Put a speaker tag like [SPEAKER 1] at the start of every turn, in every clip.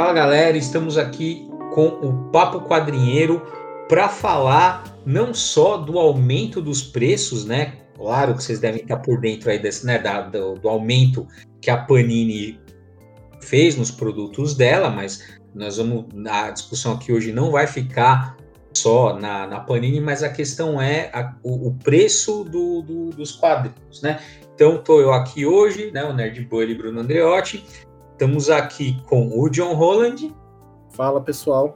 [SPEAKER 1] Fala galera, estamos aqui com o Papo Quadrinheiro para falar não só do aumento dos preços, né? Claro que vocês devem estar por dentro aí desse, né, da, do, do aumento que a Panini fez nos produtos dela, mas nós vamos a discussão aqui hoje não vai ficar só na, na Panini, mas a questão é a, o, o, preço do, do, dos quadrinhos, né? Então, estou eu aqui hoje, né, o Nerd Bully Bruno Andreotti, estamos aqui com o John Holland.
[SPEAKER 2] Fala, pessoal.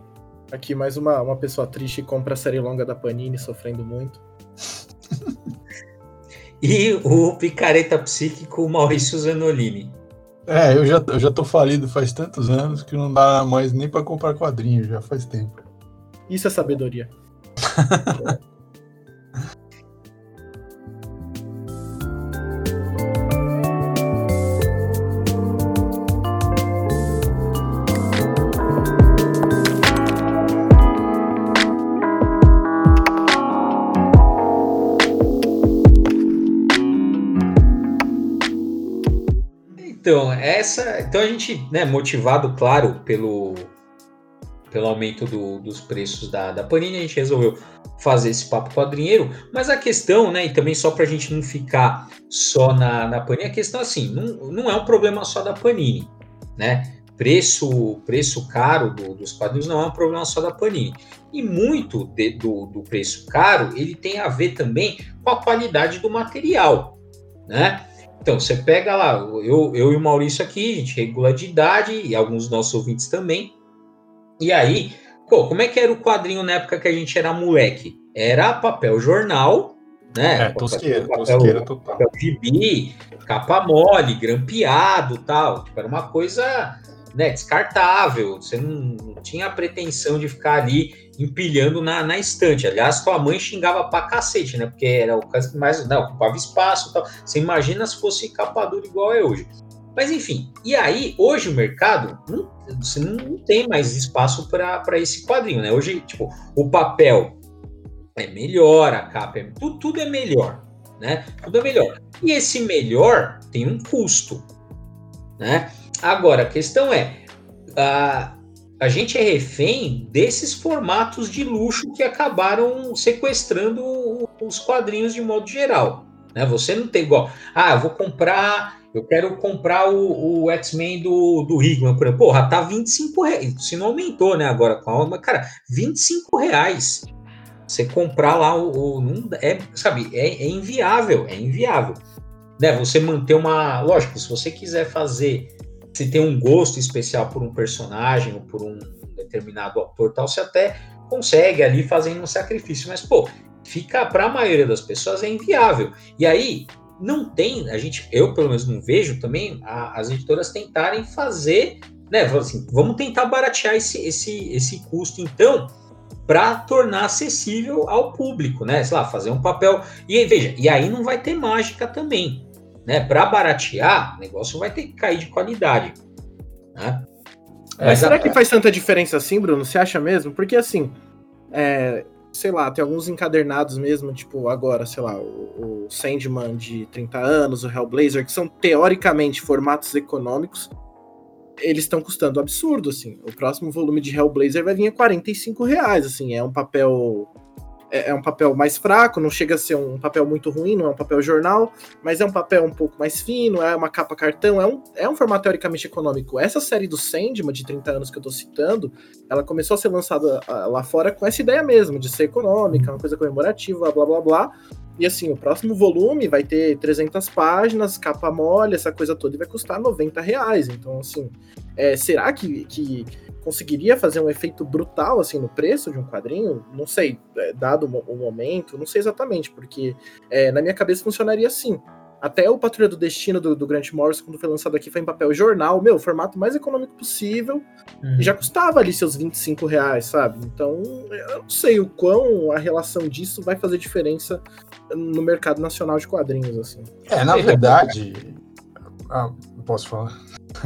[SPEAKER 2] Aqui mais uma, uma pessoa triste que compra a série longa da Panini, sofrendo muito.
[SPEAKER 1] e o picareta psíquico Maurício Zanolini.
[SPEAKER 3] É, eu já, eu já tô falido faz tantos anos que não dá mais nem para comprar quadrinhos, já faz tempo.
[SPEAKER 2] Isso é sabedoria.
[SPEAKER 1] essa. Então a gente, né, motivado, claro, pelo, pelo aumento do, dos preços da, da Panini, a gente resolveu fazer esse papo quadrinheiro. Mas a questão, né, e também só para a gente não ficar só na, na Panini, a questão assim, não, não é um problema só da Panini, né? Preço, preço caro do, dos quadrinhos não é um problema só da Panini. E muito de, do, do preço caro, ele tem a ver também com a qualidade do material, né? Então, você pega lá, eu, eu e o Maurício aqui, a gente regula de idade, e alguns dos nossos ouvintes também. E aí, pô, como é que era o quadrinho na época que a gente era moleque? Era papel jornal, né?
[SPEAKER 3] É, tosqueira, papel, tosqueira total. Papel
[SPEAKER 1] gibi, capa mole, grampeado tal. Tipo, era uma coisa né, descartável. Você não, não, tinha a pretensão de ficar ali empilhando na, na estante. Aliás, tua mãe xingava pra cacete, né? Porque era o caso que mais né, ocupava espaço tal. Você imagina se fosse capa dura igual é hoje. Mas enfim, e aí, hoje o mercado, não, você não tem mais espaço para esse quadrinho, né? Hoje, tipo, o papel é melhor, a capa é. Tudo, tudo é melhor, né? Tudo é melhor. E esse melhor tem um custo, né? Agora, a questão é. A, a gente é refém desses formatos de luxo que acabaram sequestrando os quadrinhos de modo geral. Né? Você não tem igual, ah, eu vou comprar, eu quero comprar o, o X-Men do, do Hickman, por exemplo, porra, tá 25 reais, se não aumentou, né, agora com a mas, cara, 25 reais. Você comprar lá o, o é, sabe, é, é inviável, é inviável. Né, você manter uma, lógico, se você quiser fazer se tem um gosto especial por um personagem ou por um determinado autor tal, você até consegue ali fazendo um sacrifício, mas pô, fica para a maioria das pessoas é inviável. E aí não tem, a gente, eu pelo menos não vejo também a, as editoras tentarem fazer, né, assim, vamos tentar baratear esse esse esse custo então para tornar acessível ao público, né? Sei lá, fazer um papel. E veja, e aí não vai ter mágica também né? Para baratear, o negócio vai ter que cair de qualidade. Né?
[SPEAKER 2] É, Mas será a... que faz tanta diferença assim, Bruno? Você acha mesmo? Porque assim, é, sei lá, tem alguns encadernados mesmo, tipo agora, sei lá, o, o Sandman de 30 anos, o Hellblazer, que são teoricamente formatos econômicos, eles estão custando absurdo, assim. O próximo volume de Hellblazer vai vir a 45 reais, assim, é um papel é, é, um papel mais fraco, não chega a ser um papel muito ruim, não é um papel jornal, mas é um papel um pouco mais fino, é uma capa cartão, é um, é um formato teoricamente econômico. Essa série do Sandman, de 30 anos que eu tô citando, ela começou a ser lançada ah, lá fora com essa ideia mesmo, de ser econômica, uma coisa comemorativa, blá blá blá. E assim, o próximo volume vai ter 300 páginas, capa mole, essa coisa toda, e vai custar 90 reais. Então, assim, é, será que, que conseguiria fazer um efeito brutal assim no preço de um quadrinho, não sei, é, dado o momento, não sei exatamente, porque é, na minha cabeça funcionaria assim. Até o Patrulha do Destino do, do Grant Morrison, quando foi lançado aqui, foi em papel jornal, meu, formato mais econômico possível, uhum. e já custava ali seus 25 reais, sabe? Então, eu não sei o quão a relação disso vai fazer diferença no mercado nacional de quadrinhos, assim.
[SPEAKER 3] É, na verdade. Ah, posso falar?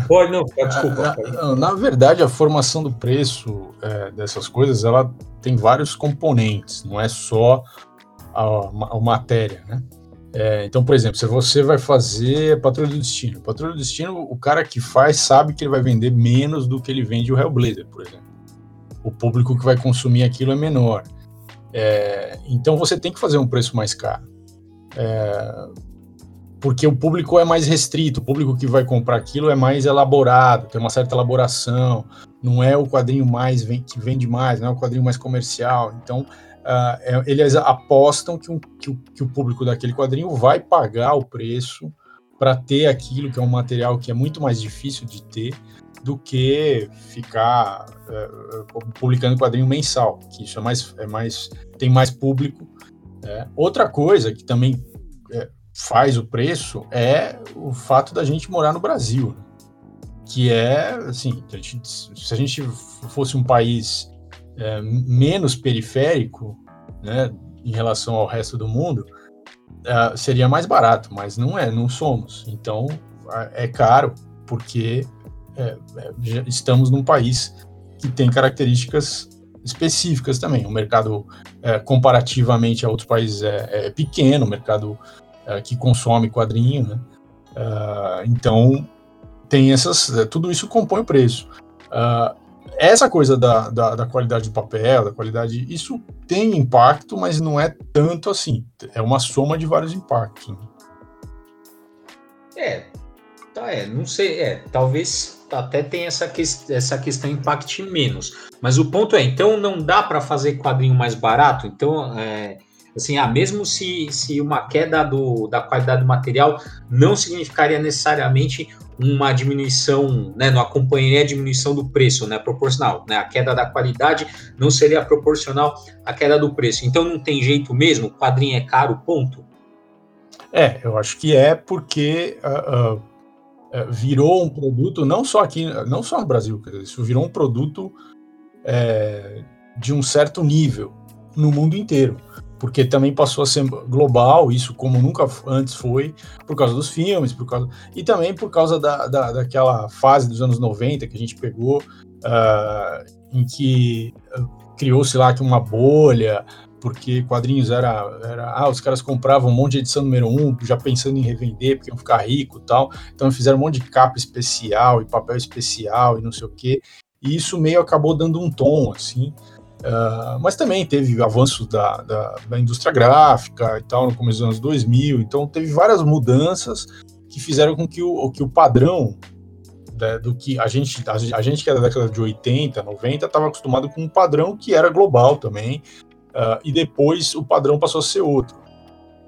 [SPEAKER 1] Pode, não, desculpa.
[SPEAKER 3] Na, na, verdade, a formação do preço é, dessas coisas, ela tem vários componentes, não é só a, a matéria, né? É, então, por exemplo, se você vai fazer Patrulha do Destino, Patrulha do Destino, o cara que faz sabe que ele vai vender menos do que ele vende o Hellblazer, por exemplo. O público que vai consumir aquilo é menor. É, então você tem que fazer um preço mais caro. É, porque o público é mais restrito, o público que vai comprar aquilo é mais elaborado, tem uma certa elaboração, não é o quadrinho mais que vende mais, não é o quadrinho mais comercial. Então, uh, eles apostam que, um, que, o, que, o, público daquele quadrinho vai pagar o preço para ter aquilo que é um material que é muito mais difícil de ter do que ficar uh, publicando quadrinho mensal, que isso é mais, é mais tem mais público. É. Outra coisa que também é, faz o preço é o fato da gente morar no Brasil, né? que é assim, a gente, se a gente fosse um país é, menos periférico, né, em relação ao resto do mundo, é, seria mais barato, mas não é, não somos. Então é caro porque é, é, estamos num país que tem características específicas também. O mercado, é, comparativamente a outros países, é, é pequeno, o mercado é, que consome quadrinho, né? Uh, então, tem essas. Tudo isso compõe o preço. Uh, essa coisa da, da, da, qualidade do papel, da qualidade, isso tem impacto, mas não é tanto assim. É uma soma de vários impactos. Né?
[SPEAKER 1] É, tá, é, não sei, é, talvez até tem essa, que, essa questão impacte menos. Mas o ponto é, então não dá para fazer quadrinho mais barato? Então, é, assim, ah, mesmo se, se uma queda do, da qualidade do material não significaria necessariamente uma diminuição, né, não acompanharia a diminuição do preço, né, proporcional, né, a queda da qualidade não seria proporcional à queda do preço. Então não tem jeito mesmo, o quadrinho é caro, ponto.
[SPEAKER 3] É, eu acho que é porque uh, uh, virou um produto, não só aqui, não só no Brasil, isso virou um produto é, de um certo nível no mundo inteiro, porque também passou a ser global, isso como nunca antes foi, por causa dos filmes, por causa e também por causa da, da daquela fase dos anos 90 que a gente pegou, uh, em que uh, criou-se lá que uma bolha, porque quadrinhos era, era ah, os caras compravam um monte de edição número um, já pensando em revender, porque iam ficar rico tal. Então fizeram um monte de capa especial e papel especial e não sei o quê. E isso meio acabou dando um tom, assim. Uh, mas também teve avanços da, da, da, indústria gráfica e tal no começo dos anos 2000. Então teve várias mudanças que fizeram com que o, que o padrão né, do que a gente, a, a gente que é da década de 80, 90, estava acostumado com um padrão que era global também, uh, e depois o padrão passou a ser outro.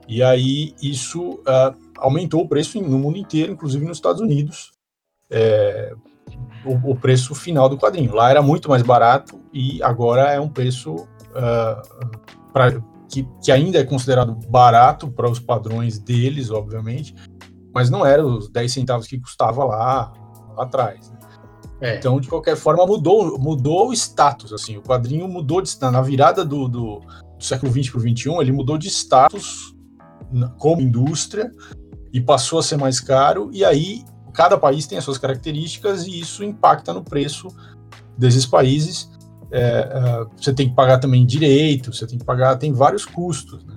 [SPEAKER 3] E aí isso uh, aumentou o preço no mundo inteiro, inclusive nos Estados Unidos, é, o, o, preço final do quadrinho. Lá era muito mais barato e agora é um preço uh, pra, que, que ainda é considerado barato para os padrões deles, obviamente, mas não era os 10 centavos que custava lá, lá atrás. Né? É. Então, de qualquer forma, mudou, mudou o status. Assim, o quadrinho mudou de, na virada do, do, do século XX para o XXI, ele mudou de status como indústria e passou a ser mais caro. E aí, cada país tem as suas características e isso impacta no preço desses países. É, é, você tem que pagar também direito, você tem que pagar, tem vários custos. Né?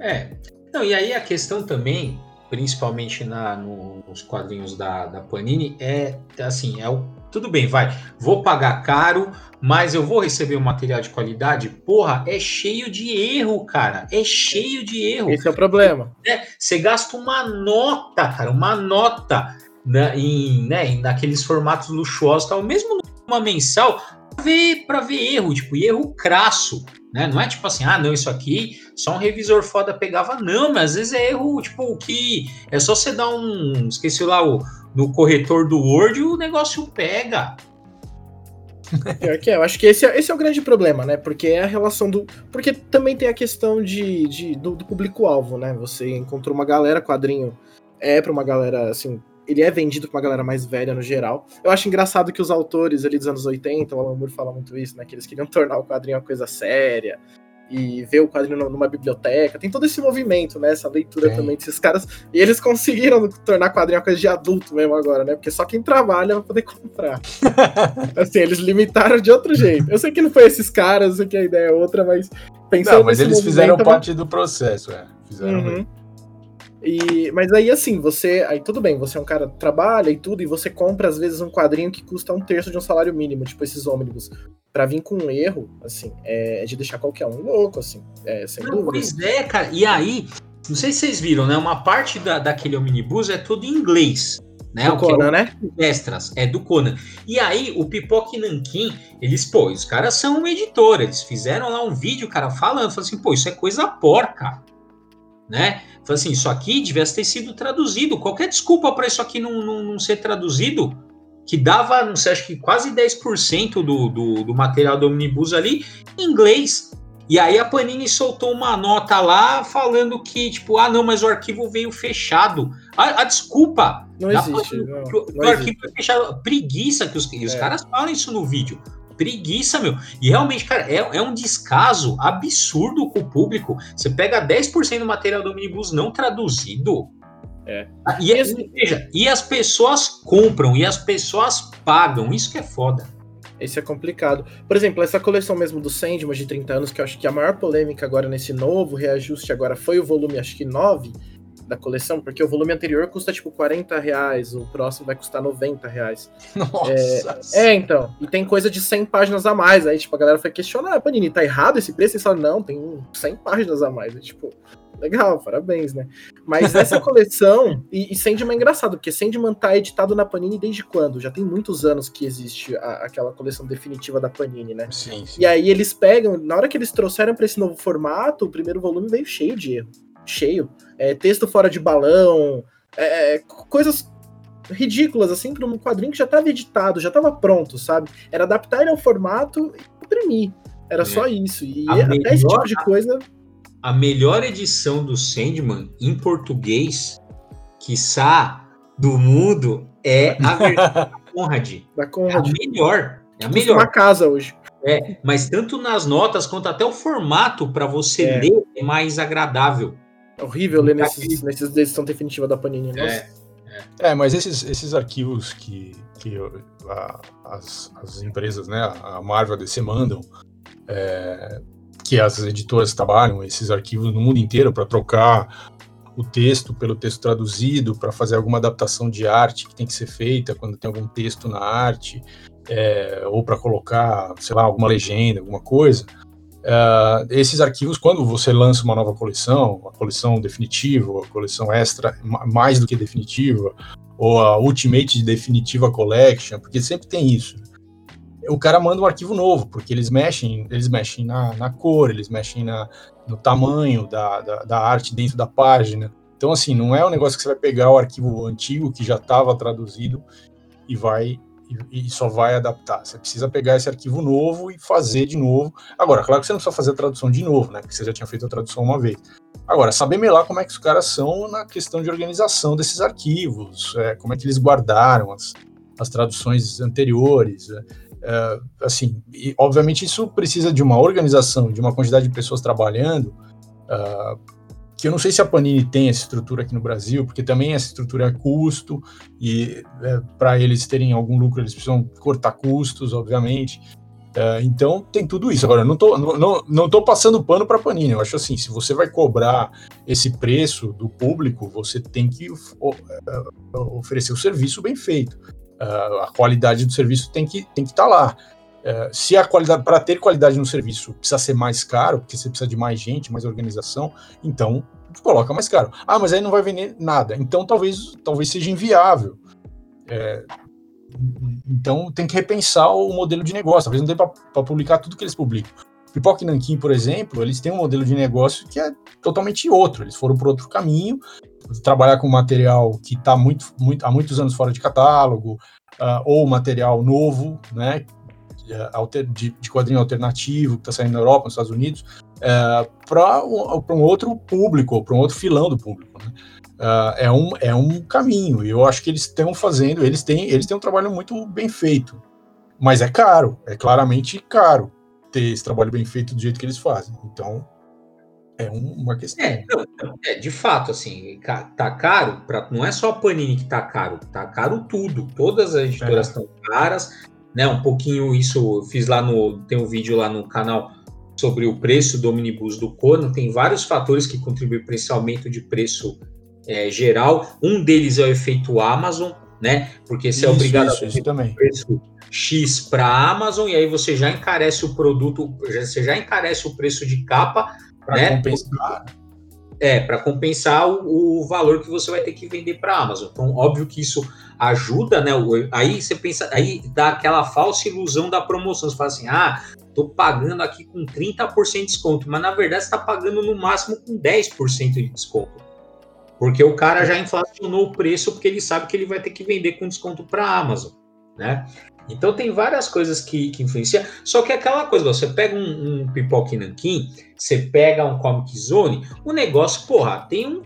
[SPEAKER 1] É. Não, e aí a questão também principalmente na, no, nos quadrinhos da, da Panini, é assim, é o tudo bem, vai, vou pagar caro, mas eu vou receber um material de qualidade. Porra, é cheio de erro, cara. É cheio de erro.
[SPEAKER 2] Esse é o problema.
[SPEAKER 1] É, você gasta uma nota, cara, uma nota né, em, né, naqueles formatos luxuosos, tal, mesmo numa mensal, ver, pra ver erro, tipo, erro crasso. Né? Não é tipo assim, ah, não, isso aqui só um revisor foda pegava, não, mas às vezes é erro, tipo, que é só você dar um. Esqueci lá o no corretor do Word o negócio pega.
[SPEAKER 2] Pior que é, eu acho que esse é, esse é o grande problema, né? Porque é a relação do. Porque também tem a questão de, de do, do público-alvo, né? Você encontrou uma galera, quadrinho é pra uma galera, assim, ele é vendido pra uma galera mais velha no geral. Eu acho engraçado que os autores ali dos anos 80, o Alan Moore fala muito isso, né? Que eles queriam tornar o quadrinho uma coisa séria e ver o quadrinho numa biblioteca. Tem todo esse movimento, né? Essa leitura também desses caras. E eles conseguiram tornar quadrinho uma coisa de adulto mesmo agora, né? Porque só quem trabalha vai poder comprar. assim, eles limitaram de outro jeito. Eu sei que não foi esses caras, eu sei que a ideia é outra, mas
[SPEAKER 3] pensando Não, mas eles fizeram parte do processo, é. Fizeram
[SPEAKER 2] Uhum. E, mas aí, assim, você. Aí tudo bem, você é um cara que trabalha e tudo, e você compra, às vezes, um quadrinho que custa um terço de um salário mínimo, tipo esses ônibus. Pra vir com um erro, assim, é de deixar qualquer um louco, assim. É, sem
[SPEAKER 1] Não,
[SPEAKER 2] dúvida.
[SPEAKER 1] pois é, cara. E aí, não sei se vocês viram, né? Uma parte da, daquele omnibus é tudo em inglês. Né?
[SPEAKER 2] Do
[SPEAKER 1] é
[SPEAKER 2] Conan, né?
[SPEAKER 1] extras, é do Conan. E aí, o Pipoca e Nankin, eles, pô, os caras são uma editora, eles fizeram lá um vídeo, cara, falando, falando assim, pô, isso é coisa porca, né? Falando assim, isso aqui devia ter sido traduzido, qualquer desculpa para isso aqui não, não, não ser traduzido, que dava, não sei, acho que quase 10% do, do, do material do Omnibus ali em inglês. E aí a Panini soltou uma nota lá falando que, tipo, ah, não, mas o arquivo veio fechado. A, a desculpa
[SPEAKER 2] Não existe.
[SPEAKER 1] Panini,
[SPEAKER 2] Não,
[SPEAKER 1] o-
[SPEAKER 2] não
[SPEAKER 1] o arquivo
[SPEAKER 2] existe.
[SPEAKER 1] foi fechado. Preguiça que os, e os
[SPEAKER 2] É.
[SPEAKER 1] caras falam isso no vídeo. Preguiça, meu. E realmente, cara, é, é um descaso absurdo com o público. Você pega 10% do material do Omnibus não traduzido.
[SPEAKER 2] É.
[SPEAKER 1] E,
[SPEAKER 2] Esse-
[SPEAKER 1] veja, e as pessoas compram, e as pessoas pagam. Isso que é foda.
[SPEAKER 2] Esse é complicado. Por exemplo, essa coleção mesmo do Sandman de 30 anos, que eu acho que a maior polêmica agora nesse novo reajuste agora foi o volume, acho que 9 da coleção, porque o volume anterior custa tipo 40 reais, o próximo vai custar 90 reais.
[SPEAKER 3] Nossa.
[SPEAKER 2] É, então. E tem coisa de 100 páginas a mais. Aí, tipo, a galera foi questionar, ah, Panini, tá errado esse preço? Eles falaram, não, tem 100 páginas a mais. É, tipo, legal, parabéns, né? Mas essa coleção, e, e Sandman é engraçado, porque Sandman tá editado na Panini desde quando? Já tem muitos anos que existe a- aquela coleção definitiva da Panini, né?
[SPEAKER 3] Sim, sim.
[SPEAKER 2] E aí eles pegam, na hora que eles trouxeram pra esse novo formato, o primeiro volume veio cheio de erro. Cheio. É, texto fora de balão, é, é, coisas ridículas, assim, pra um quadrinho que já tava editado, já tava pronto, sabe? Era adaptar ele ao formato e imprimir. Era
[SPEAKER 1] É.
[SPEAKER 2] só isso. E
[SPEAKER 1] A
[SPEAKER 2] até esse
[SPEAKER 1] melhor-
[SPEAKER 2] tipo de coisa.
[SPEAKER 1] a melhor edição do Sandman em português, quiçá, do mundo, é a versão da Conrad. É a
[SPEAKER 2] Conrad.
[SPEAKER 1] melhor. É a melhor.
[SPEAKER 2] uma casa hoje.
[SPEAKER 1] É, mas tanto nas notas quanto até o formato para você
[SPEAKER 2] É.
[SPEAKER 1] ler é mais agradável.
[SPEAKER 2] É horrível ler nesses, nesses edição definitiva da Panini. Nossa.
[SPEAKER 3] É, mas esses, esses arquivos que, que a- as, as empresas, né, a Marvel, a DC mandam, é, que as editoras trabalham, esses arquivos no mundo inteiro para trocar o texto pelo texto traduzido, para fazer alguma adaptação de arte que tem que ser feita quando tem algum texto na arte, é, ou para colocar, sei lá, alguma legenda, alguma coisa. É, esses arquivos, quando você lança uma nova coleção, a coleção definitiva, a coleção extra, ma- mais do que definitiva, ou a Ultimate Definitiva Collection, porque sempre tem isso. O cara manda um arquivo novo, porque eles mexem, eles mexem na, na cor, eles mexem na, no tamanho da, da, da arte dentro da página. Então, assim, não é um negócio que você vai pegar o arquivo antigo que já estava traduzido e vai e, e só vai adaptar. Você precisa pegar esse arquivo novo e fazer de novo. Agora, claro que você não precisa fazer a tradução de novo, né? Porque você já tinha feito a tradução uma vez. Agora, saber melhor como é que os caras são na questão de organização desses arquivos, é, como é que eles guardaram as, as traduções anteriores. é, é, assim, e, obviamente isso precisa de uma organização, de uma quantidade de pessoas trabalhando, ah, que eu não sei se a Panini tem essa estrutura aqui no Brasil, porque também essa estrutura é custo, e para eles terem algum lucro, eles precisam cortar custos, obviamente. É, então tem tudo isso. Agora, eu não tô, não, não, não tô passando pano para Panini. Eu acho assim, se você vai cobrar esse preço do público, você tem que é, oferecer o serviço bem feito. É, a qualidade do serviço tem que tem que estar lá. É, se a qualidade para ter qualidade no serviço precisa ser mais caro, porque você precisa de mais gente, mais organização, então coloca mais caro. Ah, mas aí não vai vender nada. Então talvez talvez seja inviável. É, então tem que repensar o modelo de negócio. Talvez não dê para publicar tudo que eles publicam. Pipoca e Nankin, por exemplo, eles têm um modelo de negócio que é totalmente outro. Eles foram por outro caminho, trabalhar com material que está muito, muito, há muitos anos fora de catálogo, uh, ou material novo, né, de, de quadrinho alternativo que está saindo na Europa, nos Estados Unidos, uh, para um, um, outro público, para um outro filão do público. Né? Uh, é, um, é um caminho, e eu acho que eles estão fazendo, eles têm, eles têm um trabalho muito bem feito, mas é caro, é claramente caro ter esse trabalho bem feito do jeito que eles fazem. Então, é um, uma questão.
[SPEAKER 1] É, não, é, de fato, assim, tá caro, pra, não é só a Panini que tá caro, tá caro tudo. Todas as editoras estão é. caras, né? Um pouquinho isso eu fiz lá no. Tem um vídeo lá no canal sobre o preço do omnibus do Conan, tem vários fatores que contribuem para esse aumento de preço é, geral. Um deles é o efeito Amazon, né? Porque você é isso, é obrigado
[SPEAKER 3] isso, a isso também.
[SPEAKER 1] preço X para a Amazon e aí você já encarece o produto, você já encarece o preço de capa,
[SPEAKER 3] pra né? Compensar.
[SPEAKER 1] É, para compensar o, o, valor que você vai ter que vender para a Amazon. Então, óbvio que isso ajuda, né? Aí você pensa, aí dá aquela falsa ilusão da promoção. Você fala assim: ah, tô pagando aqui com 30% de desconto, mas na verdade você está pagando no máximo com 10% de desconto. Porque o cara já inflacionou o preço porque ele sabe que ele vai ter que vender com desconto para a Amazon, né? Então tem várias coisas que, que influenciam. Só que é aquela coisa, você pega um, um pipoque nanquim, você pega um Comic Zone, o negócio, porra, tem um.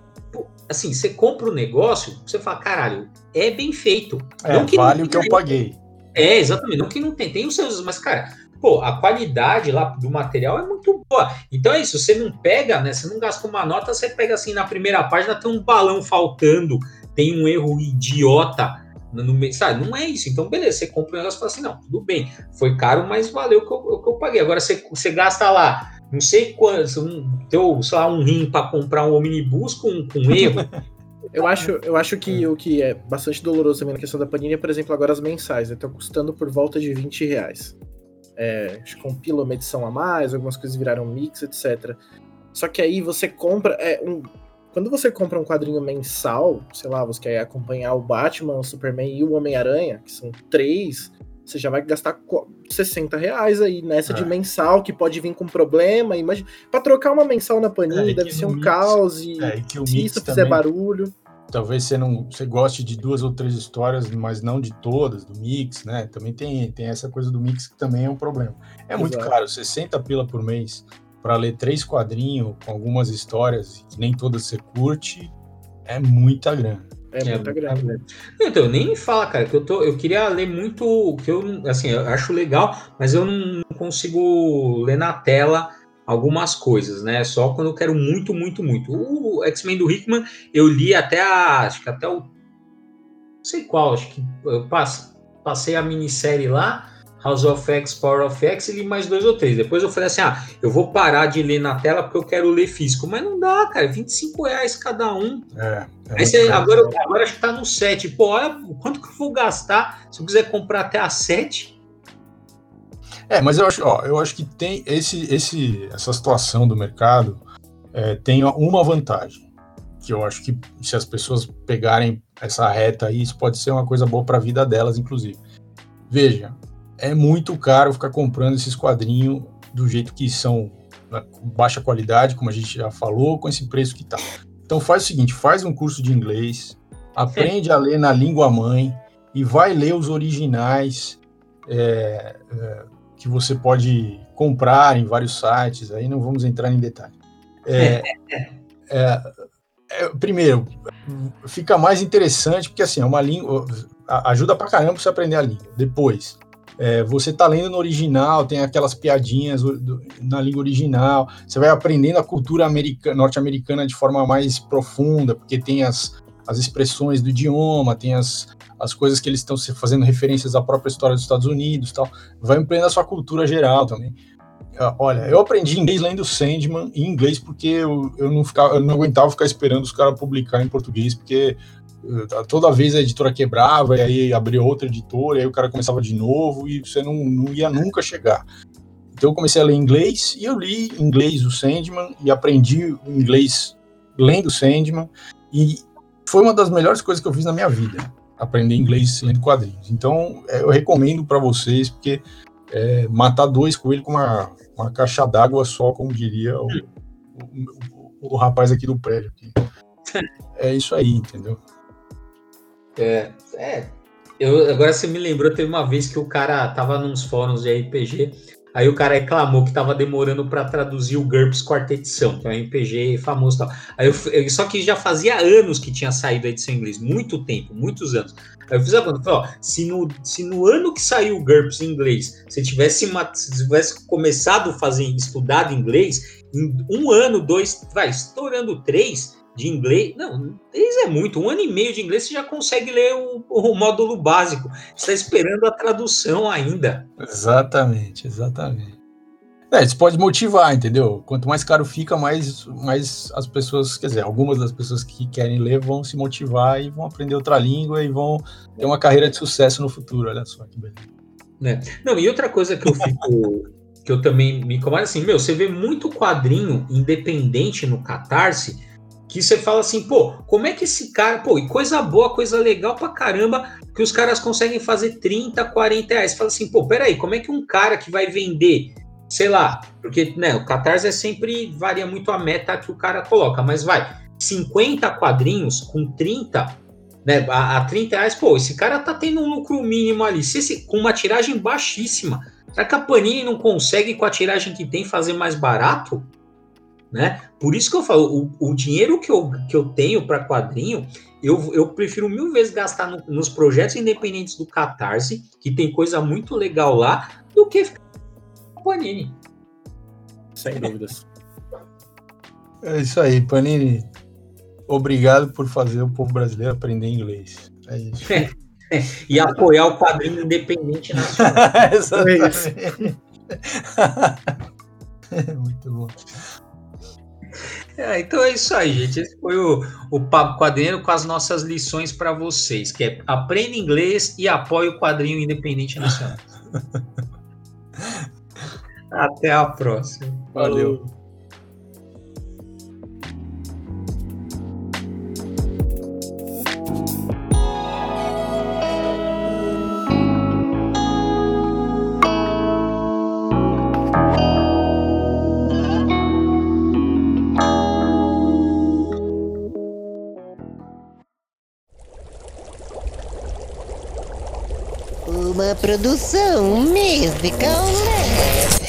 [SPEAKER 1] Assim, você compra o um negócio, você fala, caralho, é bem feito.
[SPEAKER 3] É, não que vale o que eu paguei.
[SPEAKER 1] É, exatamente. Não que não tem, tem os seus, mas, cara, pô, a qualidade lá do material é muito boa. Então é isso, você não pega, né? Você não gasta uma nota, você pega assim, na primeira página tem um balão faltando, tem um erro idiota no meio, sabe? Não é isso. Então, beleza, você compra um negócio e fala assim, não, tudo bem, foi caro, mas valeu o que eu, o que eu paguei. Agora você, você gasta lá, não sei quanto, um, teu, sei lá, um rim para comprar um omnibus com, com erro.
[SPEAKER 2] Eu acho, eu acho que o que é bastante doloroso também na questão da Panini é, por exemplo, agora as mensais. Estão né? custando por volta de 20 reais é, compila uma edição a mais, algumas coisas viraram mix, etc. Só que aí você compra. É, um, quando você compra um quadrinho mensal, sei lá, você quer acompanhar o Batman, o Superman e o Homem-Aranha, que são três, você já vai gastar 60 reais aí nessa é. de mensal, que pode vir com problema. Imagina, pra trocar uma mensal na Panini é, deve ser um mix, caos e
[SPEAKER 3] é,
[SPEAKER 2] e se isso fizer barulho
[SPEAKER 3] talvez você não você goste de duas ou três histórias, mas não de todas, do mix, né? Também tem, tem essa coisa do mix que também é um problema. É Exato. muito caro, 60 pila por mês para ler três quadrinhos com algumas histórias que nem todas você curte, é muita grana.
[SPEAKER 2] É, é grana.
[SPEAKER 1] Então, nem fala, cara, que eu tô, eu queria ler muito, que eu, assim, eu acho legal, mas eu não consigo ler na tela algumas coisas, né? Só quando eu quero muito, muito, muito. O X-Men do Hickman, eu li até a, acho que até o não sei qual, acho que eu passei a minissérie lá, House of X, Power of X, e li mais dois ou três. Depois eu falei assim: ah, eu vou parar de ler na tela porque eu quero ler físico. Mas não dá, cara, 25 reais cada um.
[SPEAKER 3] É,
[SPEAKER 1] é você, agora, agora acho que tá no 7. Pô, olha quanto que eu vou gastar se eu quiser comprar até a 7.
[SPEAKER 3] É, mas eu acho, ó, eu acho que tem esse, esse, essa situação do mercado é, tem uma vantagem, que eu acho que se as pessoas pegarem essa reta aí, isso pode ser uma coisa boa para a vida delas, inclusive. Veja, é muito caro ficar comprando esses quadrinhos do jeito que são, né, baixa qualidade, como a gente já falou, com esse preço que tá. Então faz o seguinte, faz um curso de inglês, aprende a ler na língua mãe e vai ler os originais. É, é, que você pode comprar em vários sites, aí não vamos entrar em detalhe. É, é, é, primeiro, fica mais interessante, porque assim, é uma língua, ajuda pra caramba você aprender a língua. Depois, é, você tá lendo no original, tem aquelas piadinhas na língua original, você vai aprendendo a cultura norte-americana de forma mais profunda, porque tem as, as expressões do idioma, tem as, as coisas que eles estão fazendo referências à própria história dos Estados Unidos tal, vai ampliando a sua cultura geral também. Ah, olha, eu aprendi inglês lendo Sandman em inglês porque eu, eu, não, ficava, eu não aguentava ficar esperando os caras publicar em português, porque toda vez a editora quebrava, e aí abria outra editora, e aí o cara começava de novo, e você não, não ia nunca chegar. Então eu comecei a ler inglês, e eu li inglês o Sandman, e aprendi inglês lendo Sandman, e foi uma das melhores coisas que eu fiz na minha vida aprender inglês lendo quadrinhos. Então, é, eu recomendo para vocês, porque é, matar dois coelhos com uma, uma caixa d'água só, como diria o, o, o, o, rapaz aqui do prédio. Aqui. É isso aí, entendeu?
[SPEAKER 1] É, é. Eu, agora você me lembrou, teve uma vez que o cara tava nos fóruns de RPG Aí o cara reclamou que estava demorando para traduzir o GURPS quarta edição, que é um RPG famoso e tal. Aí eu, só que já fazia anos que tinha saído a edição em inglês, muito tempo, muitos anos. Aí eu fiz a conta, falei, ó, se no, se no ano que saiu o GURPS em inglês, se tivesse, se tivesse começado a fazer, estudado inglês, em um ano, dois, vai, estourando três, de inglês. Não, inglês é muito. Um ano e meio de inglês você já consegue ler o, o módulo básico. Você está esperando a tradução ainda.
[SPEAKER 3] Exatamente, exatamente. É, isso pode motivar, entendeu? Quanto mais caro fica, mais, mais as pessoas, quer dizer, algumas das pessoas que querem ler vão se motivar e vão aprender outra língua e vão ter uma carreira de sucesso no futuro. Olha só que beleza.
[SPEAKER 1] É. Não, e outra coisa que eu fico. que eu também me incomoda assim, meu, você vê muito quadrinho independente no Catarse que você fala assim, pô, como é que esse cara, pô, e coisa boa, coisa legal pra caramba, que os caras conseguem fazer 30, 40 reais. Você fala assim, pô, peraí, como é que um cara que vai vender sei lá, porque né, o Catarse é sempre varia muito a meta que o cara coloca, mas vai, 50 quadrinhos com 30, né, a, a 30 reais, pô, esse cara tá tendo um lucro mínimo ali, se esse, com uma tiragem baixíssima. Será que a Panini não consegue, com a tiragem que tem, fazer mais barato? Né? Por isso que eu falo, o, o dinheiro que eu, que eu tenho para quadrinho, eu, eu prefiro mil vezes gastar no, nos projetos independentes do Catarse, que tem coisa muito legal lá, do que ficar Panini.
[SPEAKER 2] Sem dúvidas.
[SPEAKER 3] É isso aí, Panini. Obrigado por fazer o povo brasileiro aprender inglês. É isso.
[SPEAKER 1] e apoiar o quadrinho independente nacional.
[SPEAKER 3] Exatamente. É Muito bom.
[SPEAKER 1] É, então é isso aí, gente. Esse foi o, o Papo Quadrinho com as nossas lições para vocês, que é aprenda inglês e apoie o quadrinho independente nacional. Até a próxima.
[SPEAKER 3] Valeu.
[SPEAKER 4] Uma produção musical leve.